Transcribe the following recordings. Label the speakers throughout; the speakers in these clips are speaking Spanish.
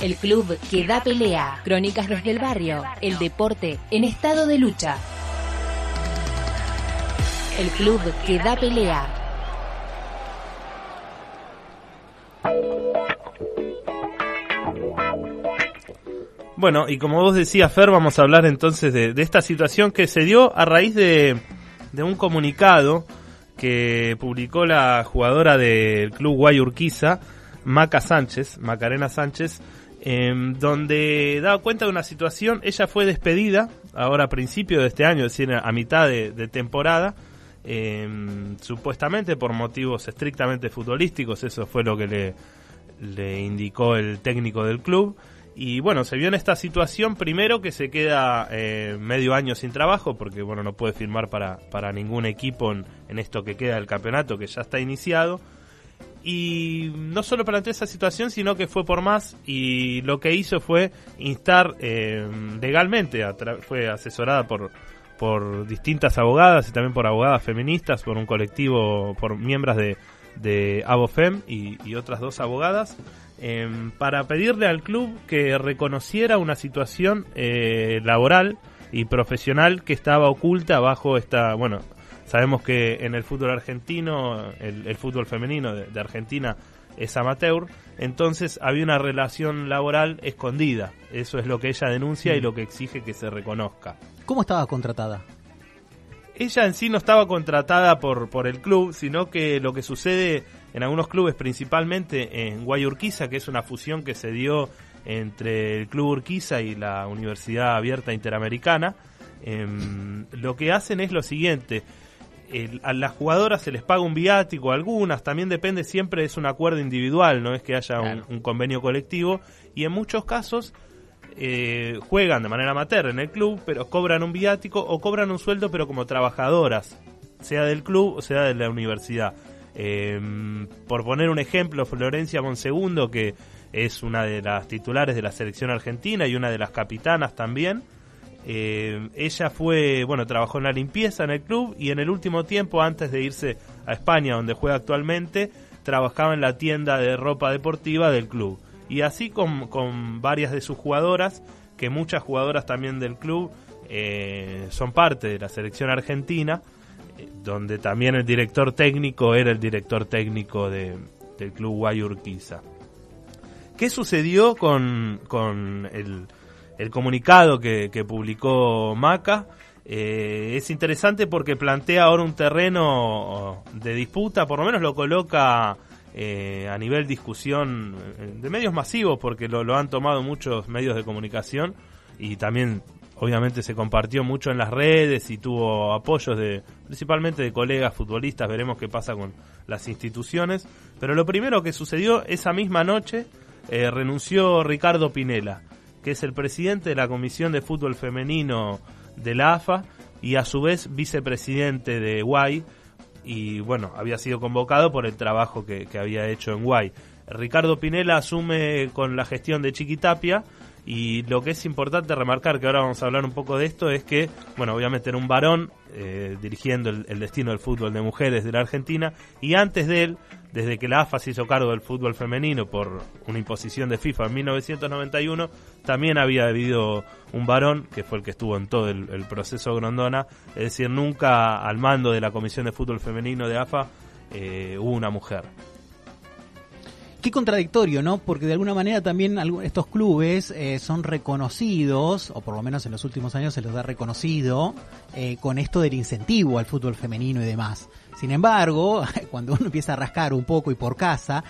Speaker 1: El club que da pelea. Crónicas desde el barrio. El deporte en estado de lucha. El club que da pelea.
Speaker 2: Bueno, y como vos decías, Fer, vamos a hablar entonces de, esta situación que se dio a raíz de, de un comunicado que publicó la jugadora del club Guayurquiza, Maca Sánchez, Macarena Sánchez, em, donde daba cuenta de una situación, ella fue despedida ahora a principio de este año, es decir, a mitad de, temporada, em, supuestamente por motivos estrictamente futbolísticos, eso fue lo que le, le indicó el técnico del club. Y bueno, se vio en esta situación primero que se queda eh, medio año sin trabajo porque bueno, no puede firmar para, para ningún equipo en, en esto que queda del campeonato que ya está iniciado. Y no solo planteó esa situación, sino que fue por más y lo que hizo fue instar eh, legalmente, fue asesorada por, por distintas abogadas y también por abogadas feministas, por un colectivo, por miembros de, de Abofem y, y otras dos abogadas, em, para pedirle al club que reconociera una situación eh, laboral y profesional que estaba oculta bajo esta, bueno, sabemos que en el fútbol argentino, el, el fútbol femenino de, de Argentina es amateur, entonces había una relación laboral escondida. Eso es lo que ella denuncia y lo que exige que se reconozca.
Speaker 3: ¿Cómo estaba contratada?
Speaker 2: Ella en sí no estaba contratada por, por el club, sino que lo que sucede en algunos clubes, principalmente en Guayurquiza, que es una fusión que se dio entre el Club Urquiza y la Universidad Abierta Interamericana, em, lo que hacen es lo siguiente. El- a las jugadoras se les paga un viático, algunas, también depende, siempre es un acuerdo individual, no es que haya un- convenio colectivo, y en muchos casos eh, juegan de manera amateur en el club, pero cobran un viático o cobran un sueldo, pero como trabajadoras, sea del club o sea de la universidad. Eh, por poner un ejemplo, Florencia Monsegundo, que es una de las titulares de la selección argentina y una de las capitanas también, eh, ella fue, bueno, trabajó en la limpieza en el club y en el último tiempo, antes de irse a España, donde juega actualmente, trabajaba en la tienda de ropa deportiva del club. Y así con, varias de sus jugadoras, que muchas jugadoras también del club eh, son parte de la selección argentina, eh, donde también el director técnico era el director técnico de- del club Guayurquiza. ¿Qué sucedió con, con el, el comunicado que, que publicó Maca? Eh, es interesante porque plantea ahora un terreno de disputa, por lo menos lo coloca eh, a nivel discusión eh, de medios masivos, porque lo, lo han tomado muchos medios de comunicación y también obviamente se compartió mucho en las redes y tuvo apoyos de principalmente de colegas futbolistas, veremos qué pasa con las instituciones, pero lo primero que sucedió esa misma noche eh, renunció Ricardo Pinela, que es el presidente de la Comisión de Fútbol Femenino de la AFA y a su vez vicepresidente de Guay y bueno, había sido convocado por el trabajo que, había hecho en Guay. Ricardo Pinela asume con la gestión de Chiquitapia y lo que es importante remarcar, que ahora vamos a hablar un poco de esto, es que, bueno, obviamente era un varón eh, dirigiendo el, destino del fútbol de mujeres de la Argentina y antes de él, desde que la AFA se hizo cargo del fútbol femenino por una imposición de FIFA en 1991, también había habido un varón, que fue el que estuvo en todo el, el proceso Grondona, es decir, nunca al mando de la Comisión de Fútbol Femenino de AFA eh, hubo una mujer.
Speaker 3: Qué contradictorio, ¿no? Porque de alguna manera también estos clubes eh, son reconocidos, o por lo menos en los últimos años se los ha reconocido, eh, con esto del incentivo al fútbol femenino y demás. Sin embargo, cuando uno empieza a rascar un poco y por casa,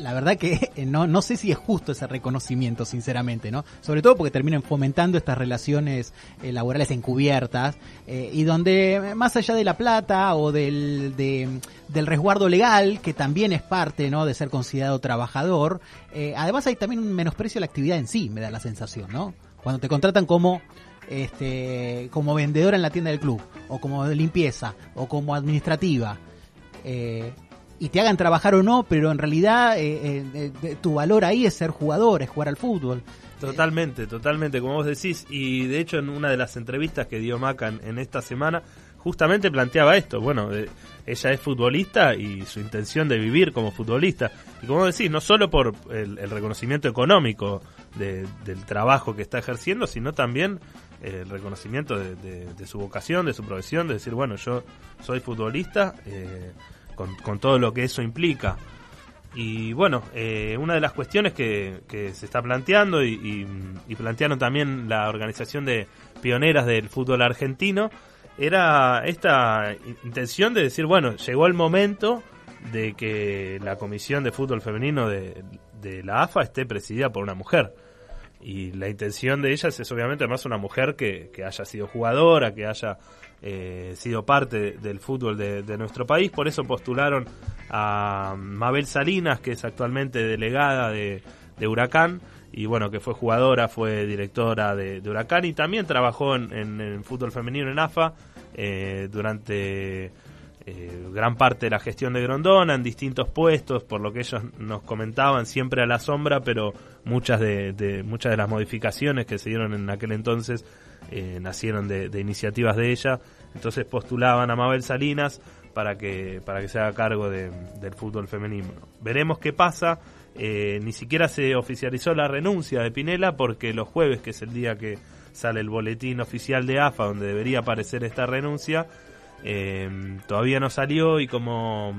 Speaker 3: la verdad que eh, no, no sé si es justo ese reconocimiento, sinceramente, ¿no? Sobre todo porque terminan fomentando estas relaciones eh, laborales encubiertas y donde más allá de la plata o del, de- del resguardo legal, que también es parte, ¿no? De ser considerado trabajador, eh, además hay también un menosprecio a la actividad en sí, me da la sensación, ¿no? Cuando te contratan como este, como vendedora en la tienda del club, o como limpieza, o como administrativa, eh, y te hagan trabajar o no, pero en realidad eh, eh, tu valor ahí es ser jugador, es jugar al fútbol.
Speaker 2: Totalmente, totalmente, como vos decís. Y de hecho, en una de las entrevistas que dio Maca en, en esta semana, justamente planteaba esto, bueno, eh, ella es futbolista y su intención de vivir como futbolista. Y como decís, no solo por el, reconocimiento económico del trabajo que está ejerciendo, sino también el reconocimiento de, su vocación, de su profesión, de decir, bueno, yo soy futbolista eh, con, todo lo que eso implica. Y bueno, eh, una de las cuestiones que, se está planteando y, y, plantearon también la organización de pioneras del fútbol argentino era esta intención de decir, bueno, llegó el momento de que la Comisión de Fútbol Femenino de, de la AFA esté presidida por una mujer. Y la intención de ellas es obviamente además una mujer que, que haya sido jugadora, que haya eh, sido parte del fútbol de, nuestro país, por eso postularon a Mabel Salinas, que es actualmente delegada de, Huracán, y bueno, que fue jugadora, fue directora de, Huracán y también trabajó en, el fútbol femenino en AFA eh, durante eh, gran parte de la gestión de Grondona en distintos puestos, por lo que ellos nos comentaban, siempre a la sombra, pero muchas de, muchas de las modificaciones que se dieron en aquel entonces eh, nacieron de, iniciativas de ella. Entonces postulaban a Mabel Salinas para que, para que se haga cargo del fútbol femenino. Veremos qué pasa. Eh, ni siquiera se oficializó la renuncia de Pinela porque los jueves, que es el día que sale el boletín oficial de AFA donde debería aparecer esta renuncia, eh, todavía no salió y como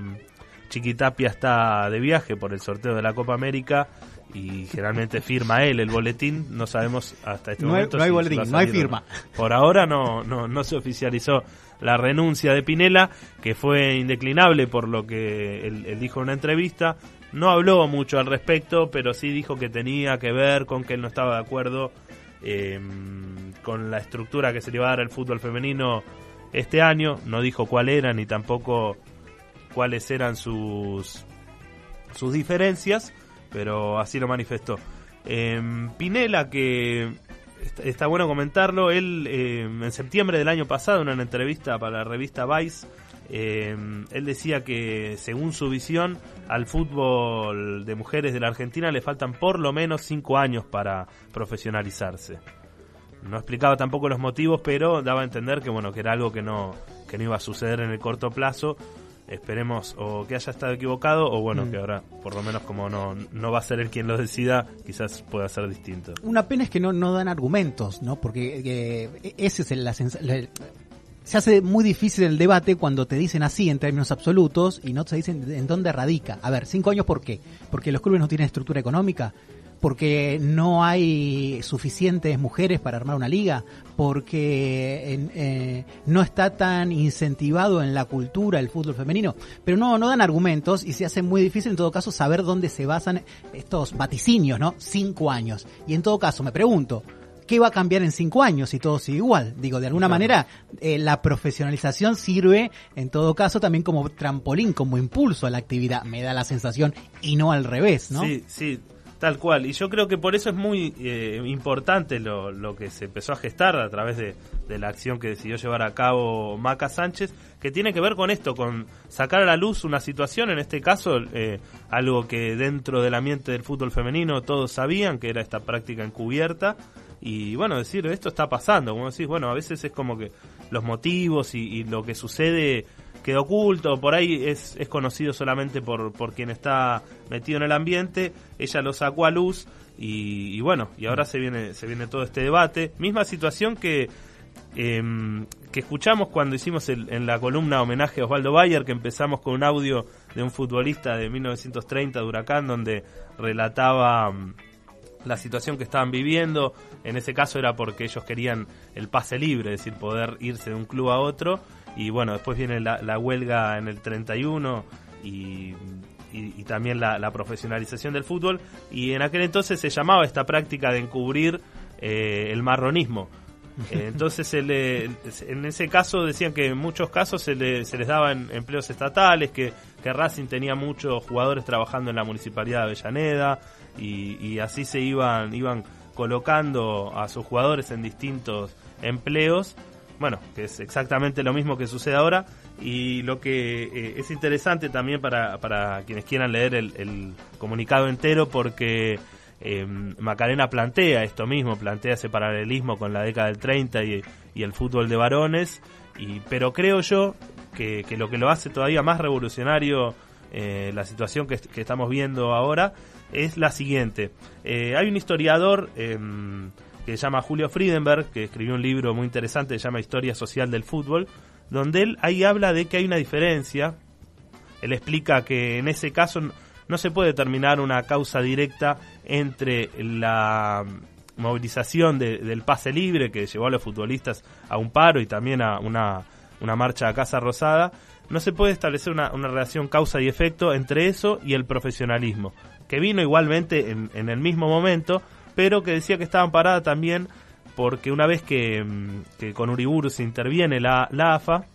Speaker 2: Chiquitapia está de viaje por el sorteo de la Copa América y generalmente firma él el boletín, no sabemos hasta este momento.
Speaker 3: no hay boletín, no hay firma.
Speaker 2: Por ahora no, no, no se oficializó la renuncia de Pinela, que fue indeclinable por lo que él, dijo en una entrevista. No habló mucho al respecto, pero sí dijo que tenía que ver con que él no estaba de acuerdo eh, con la estructura que se le iba a dar al fútbol femenino este año. No dijo cuál era ni tampoco cuáles eran sus, sus diferencias, pero así lo manifestó. Em, Pinela, que está, bueno comentarlo, él em, en septiembre del año pasado, en una entrevista para la revista Vice, em, él decía que según su visión al fútbol de mujeres de la Argentina le faltan por lo menos cinco años para profesionalizarse. No explicaba tampoco los motivos, pero daba a entender que bueno, que era algo que no, que no iba a suceder en el corto plazo. Esperemos o que haya estado equivocado o bueno, mm. que ahora por lo menos como no, no va a ser él quien lo decida, quizás pueda ser distinto.
Speaker 3: Una pena es que no, no dan argumentos, ¿no? Porque eh, ese es el, la, se hace muy difícil el debate cuando te dicen así en términos absolutos y no te dicen en dónde radica. A ver, cinco años, ¿por qué? Porque los clubes no tienen estructura económica, porque no hay suficientes mujeres para armar una liga, porque eh, no está tan incentivado en la cultura el fútbol femenino, pero no, no dan argumentos y se hace muy difícil en todo caso saber dónde se basan estos vaticinios, ¿no? Cinco años. Y en todo caso, me pregunto, ¿qué va a cambiar en cinco años si todo sigue igual? Digo, de alguna manera, eh, la profesionalización sirve, en todo caso, también como trampolín, como impulso a la actividad, me da la sensación, y no al revés, ¿no?
Speaker 2: Sí, sí, Tal cual, y yo creo que por eso es muy eh, importante lo, lo, que se empezó a gestar a través de, la acción que decidió llevar a cabo Maca Sánchez, que tiene que ver con esto, con sacar a la luz una situación, en este caso eh, algo que dentro del ambiente del fútbol femenino todos sabían, que era esta práctica encubierta, y bueno, decir, esto está pasando, como decís, bueno, a veces es como que los motivos y lo que sucede quedó oculto, por ahí es, conocido solamente por, por quien está metido en el ambiente, ella lo sacó a luz y, bueno, y ahora se viene, se viene todo este debate. Misma situación que, em, que escuchamos cuando hicimos en la columna homenaje a Osvaldo Bayer, que empezamos con un audio de un futbolista de 1930 de Huracán, donde relataba la situación que estaban viviendo. En ese caso era porque ellos querían el pase libre, es decir, poder irse de un club a otro y bueno, después viene la, huelga en el 31 y, y, también la, profesionalización del fútbol. Y en aquel entonces se llamaba esta práctica de encubrir eh, el marronismo. Eh, entonces, en ese caso decían que en muchos casos se, se les daban empleos estatales, que, que, Racing tenía muchos jugadores trabajando en la municipalidad de Avellaneda y, y así se iban, iban colocando a sus jugadores en distintos empleos. Bueno, que es exactamente lo mismo que sucede ahora. Y lo que eh, es interesante también para, para quienes quieran leer el, comunicado entero porque eh, Macarena plantea esto mismo, plantea ese paralelismo con la década del 30 y, el fútbol de varones. Y, pero creo yo que, que lo que lo hace todavía más revolucionario eh, la situación que, estamos viendo ahora es la siguiente. Eh, hay un historiador em, que se llama Julio Friedenberg, que escribió un libro muy interesante que se llama Historia Social del Fútbol, donde él ahí habla de que hay una diferencia. Él explica que en ese caso no se puede determinar una causa directa entre la movilización de, del pase libre que llevó a los futbolistas a un paro y también a una, una marcha a Casa Rosada, no se puede establecer una, una, relación causa y efecto entre eso y el profesionalismo, que vino igualmente en, en el mismo momento, pero que decía que estaban paradas también porque una vez que, que con Uriburu se interviene la, la AFA,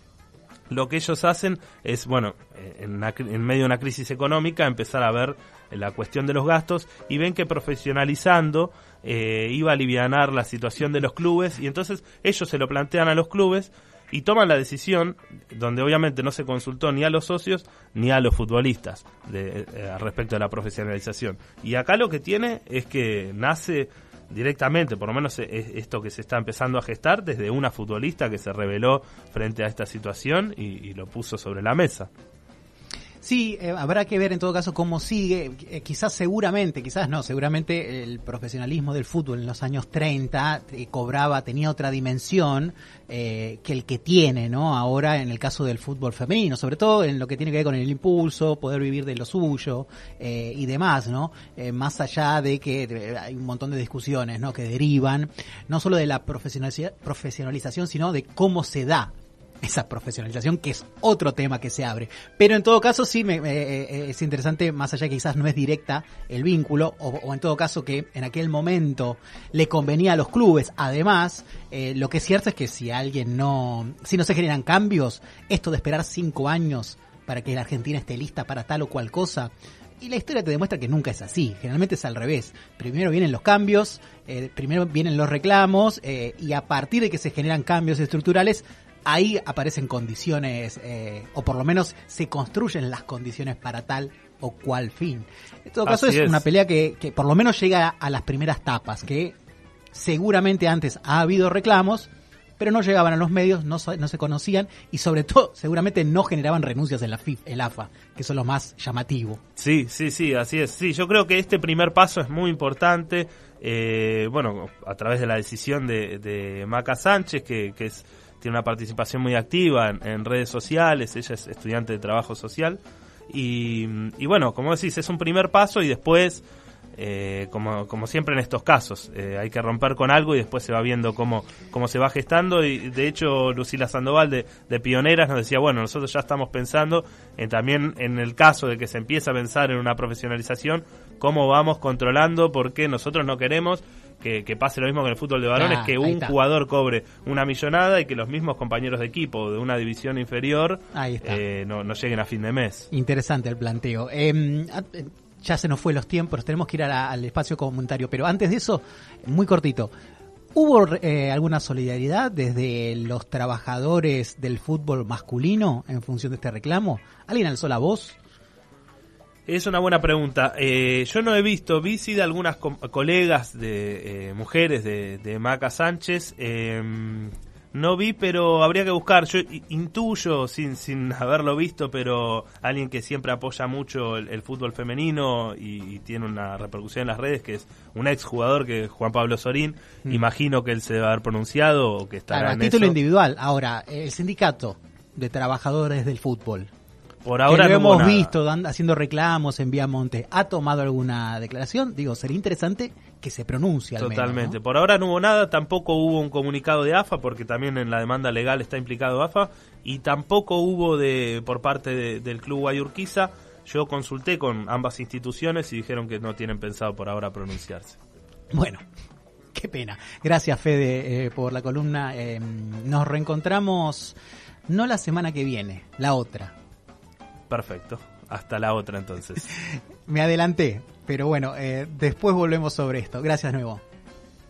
Speaker 2: lo que ellos hacen es, bueno, en, medio de una crisis económica, empezar a ver la cuestión de los gastos y ven que profesionalizando eh, iba a aliviar la situación de los clubes y entonces ellos se lo plantean a los clubes y toman la decisión donde obviamente no se consultó ni a los socios ni a los futbolistas de, eh, respecto a la profesionalización. Y acá lo que tiene es que nace directamente, por lo menos es esto que se está empezando a gestar desde una futbolista que se reveló frente a esta situación y lo puso sobre la mesa.
Speaker 3: Sí, eh, habrá que ver en todo caso cómo sigue. Eh, quizás seguramente, quizás no, seguramente el profesionalismo del fútbol en los años 30 eh, cobraba, tenía otra dimensión eh, que el que tiene, ¿no? Ahora en el caso del fútbol femenino, sobre todo en lo que tiene que ver con el impulso, poder vivir de lo suyo eh, y demás, ¿no? Más allá de que hay un montón de discusiones, ¿no? Que derivan no solo de la profesionalización, sino de cómo se da esa profesionalización, que es otro tema que se abre. Pero en todo caso sí me, eh, es interesante, más allá que quizás no es directa el vínculo, o, o, en todo caso que en aquel momento le convenía a los clubes. Además, eh, lo que es cierto es que si alguien no, si no se generan cambios, esto de esperar cinco años para que la Argentina esté lista para tal o cual cosa, y la historia te demuestra que nunca es así, generalmente es al revés. Primero vienen los cambios, eh, primero vienen los reclamos eh, y a partir de que se generan cambios estructurales, ahí aparecen condiciones, eh, o por lo menos se construyen las condiciones para tal o cual fin. En todo caso es, es, una pelea que, que por lo menos llega a las primeras tapas, que seguramente antes ha habido reclamos, pero no llegaban a los medios, no, no, se conocían y sobre todo seguramente no generaban renuncias en la FIF, el AFA, que son lo más llamativo.
Speaker 2: Sí, sí, sí, así es. Sí, yo creo que este primer paso es muy importante. Eh, bueno, a través de la decisión de, de Maca Sánchez, que, que es, tiene una participación muy activa en, redes sociales, ella es estudiante de trabajo social. Y, bueno, como decís, es un primer paso y después eh, como, como siempre en estos casos. Eh, hay que romper con algo y después se va viendo cómo, cómo se va gestando. Y de hecho, Lucila Sandoval de, de, Pioneras nos decía, bueno, nosotros ya estamos pensando en, también en el caso de que se empiece a pensar en una profesionalización, cómo vamos controlando, porque nosotros no queremos que, que, pase lo mismo que en el fútbol de varones, ah, que un jugador cobre una millonada y que los mismos compañeros de equipo de una división inferior eh, no, no, lleguen a fin de mes.
Speaker 3: Interesante el planteo. Eh, ya se nos fue los tiempos, tenemos que ir la, al espacio comunitario, pero antes de eso, muy cortito. ¿Hubo eh, alguna solidaridad desde los trabajadores del fútbol masculino en función de este reclamo? ¿Alguien alzó la voz?
Speaker 2: Es una buena pregunta. Eh, yo no he visto, vi sí de algunas co colegas de eh, mujeres de, de, Maca Sánchez. Eh, no vi, pero habría que buscar. Yo intuyo, sin, sin haberlo visto, pero alguien que siempre apoya mucho el, el fútbol femenino y, y, tiene una repercusión en las redes, que es un ex jugador que es Juan Pablo Sorín. Mm. Imagino que él se debe haber pronunciado o que estará
Speaker 3: claro,
Speaker 2: en
Speaker 3: a título
Speaker 2: eso.
Speaker 3: individual. Ahora, el sindicato de trabajadores del fútbol.
Speaker 2: Por ahora
Speaker 3: que lo
Speaker 2: no
Speaker 3: hemos visto haciendo reclamos en Viamonte. ¿Ha tomado alguna declaración? Digo, sería interesante que se pronuncie.
Speaker 2: Totalmente.
Speaker 3: Menos, ¿no?
Speaker 2: Por ahora no hubo nada, tampoco hubo un comunicado de AFA, porque también en la demanda legal está implicado AFA, y tampoco hubo de por parte de, del Club Guayurquiza. Yo consulté con ambas instituciones y dijeron que no tienen pensado por ahora pronunciarse.
Speaker 3: Bueno, qué pena. Gracias, Fede, eh, por la columna. Eh, nos reencontramos no la semana que viene, la otra.
Speaker 2: Perfecto. Hasta la otra entonces.
Speaker 3: Me adelanté, pero bueno, eh, después volvemos sobre esto. Gracias nuevo.